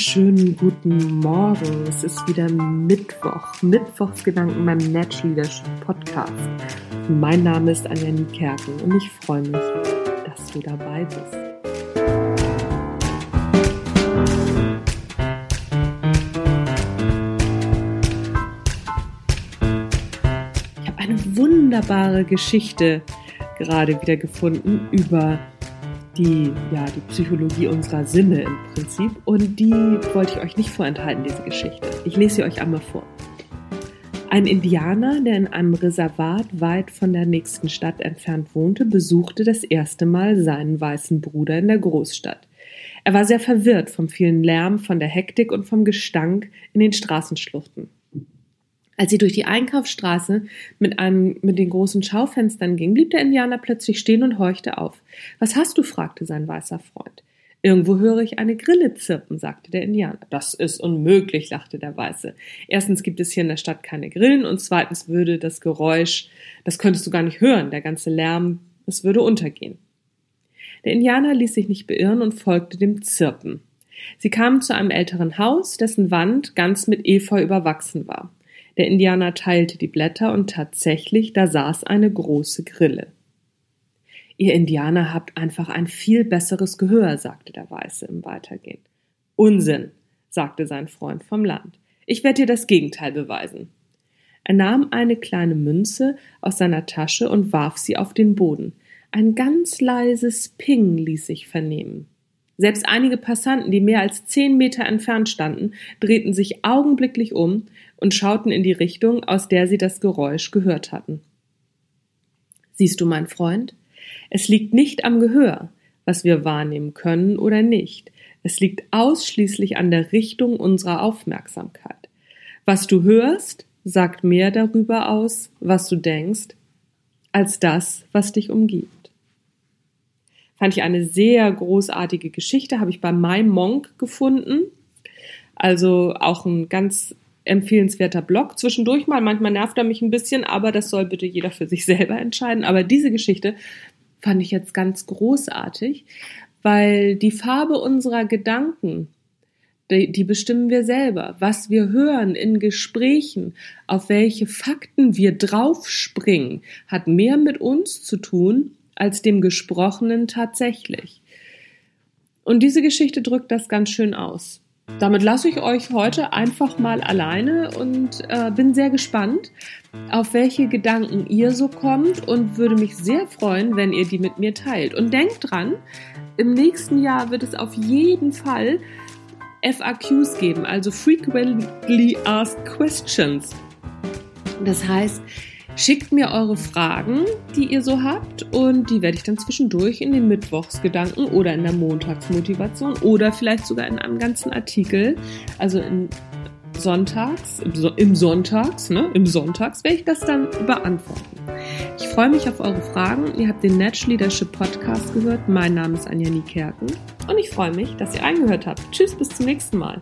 wunderschönen guten Morgen. Es ist wieder Mittwoch. Mittwochsgedanken beim Natural Leadership Podcast. Mein Name ist Anja Niekerken und ich freue mich, dass du dabei bist. Ich habe eine wunderbare Geschichte gerade wieder gefunden über die, ja, die Psychologie unserer Sinne im Prinzip. Und die wollte ich euch nicht vorenthalten, diese Geschichte. Ich lese sie euch einmal vor. Ein Indianer, der in einem Reservat weit von der nächsten Stadt entfernt wohnte, besuchte das erste Mal seinen weißen Bruder in der Großstadt. Er war sehr verwirrt vom vielen Lärm, von der Hektik und vom Gestank in den Straßenschluchten. Als sie durch die Einkaufsstraße mit einem, mit den großen Schaufenstern ging, blieb der Indianer plötzlich stehen und horchte auf. Was hast du? fragte sein weißer Freund. Irgendwo höre ich eine Grille zirpen, sagte der Indianer. Das ist unmöglich, lachte der Weiße. Erstens gibt es hier in der Stadt keine Grillen und zweitens würde das Geräusch, das könntest du gar nicht hören, der ganze Lärm, es würde untergehen. Der Indianer ließ sich nicht beirren und folgte dem Zirpen. Sie kamen zu einem älteren Haus, dessen Wand ganz mit Efeu überwachsen war. Der Indianer teilte die Blätter und tatsächlich, da saß eine große Grille. Ihr Indianer habt einfach ein viel besseres Gehör, sagte der Weiße im Weitergehen. Unsinn, sagte sein Freund vom Land. Ich werde dir das Gegenteil beweisen. Er nahm eine kleine Münze aus seiner Tasche und warf sie auf den Boden. Ein ganz leises Ping ließ sich vernehmen. Selbst einige Passanten, die mehr als zehn Meter entfernt standen, drehten sich augenblicklich um und schauten in die Richtung, aus der sie das Geräusch gehört hatten. Siehst du, mein Freund, es liegt nicht am Gehör, was wir wahrnehmen können oder nicht. Es liegt ausschließlich an der Richtung unserer Aufmerksamkeit. Was du hörst, sagt mehr darüber aus, was du denkst, als das, was dich umgibt. Fand ich eine sehr großartige Geschichte, habe ich bei My Monk gefunden. Also auch ein ganz empfehlenswerter Blog. Zwischendurch mal, manchmal nervt er mich ein bisschen, aber das soll bitte jeder für sich selber entscheiden. Aber diese Geschichte fand ich jetzt ganz großartig, weil die Farbe unserer Gedanken, die, die bestimmen wir selber. Was wir hören in Gesprächen, auf welche Fakten wir draufspringen, hat mehr mit uns zu tun als dem Gesprochenen tatsächlich. Und diese Geschichte drückt das ganz schön aus. Damit lasse ich euch heute einfach mal alleine und äh, bin sehr gespannt, auf welche Gedanken ihr so kommt und würde mich sehr freuen, wenn ihr die mit mir teilt. Und denkt dran, im nächsten Jahr wird es auf jeden Fall FAQs geben, also Frequently Asked Questions. Das heißt, Schickt mir eure Fragen, die ihr so habt, und die werde ich dann zwischendurch in den Mittwochsgedanken oder in der Montagsmotivation oder vielleicht sogar in einem ganzen Artikel, also in Sonntags, im, so Sonntags, ne, im Sonntags werde ich das dann beantworten. Ich freue mich auf eure Fragen. Ihr habt den Natural Leadership Podcast gehört. Mein Name ist Anja Niekerken und ich freue mich, dass ihr eingehört habt. Tschüss, bis zum nächsten Mal.